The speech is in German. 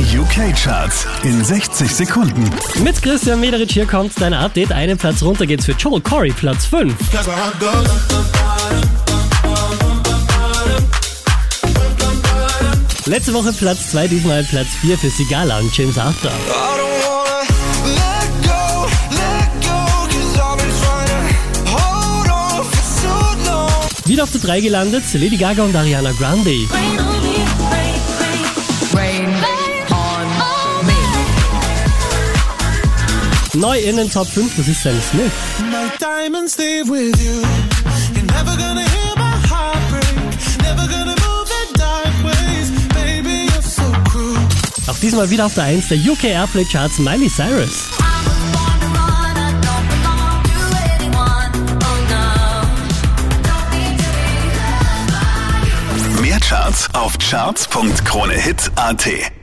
Die UK-Charts in 60 Sekunden. Mit Christian Mederich hier kommt dein Update. Einen Platz runter geht's für Joel Corey, Platz 5. Letzte Woche Platz 2, diesmal Platz 4 für Sigala und James Arthur. Wieder auf der 3 gelandet, Lady Gaga und Ariana Grande. Neu in den Top 5, das ist Sam Smith. My diamonds leave with you. You're never gonna hear my heart break. Never gonna move in dark ways. Baby, you're so cruel. Auch diesmal wieder auf der 1 der UK Airplay Charts Miley Cyrus. Mehr Charts auf charts.kronehit.at.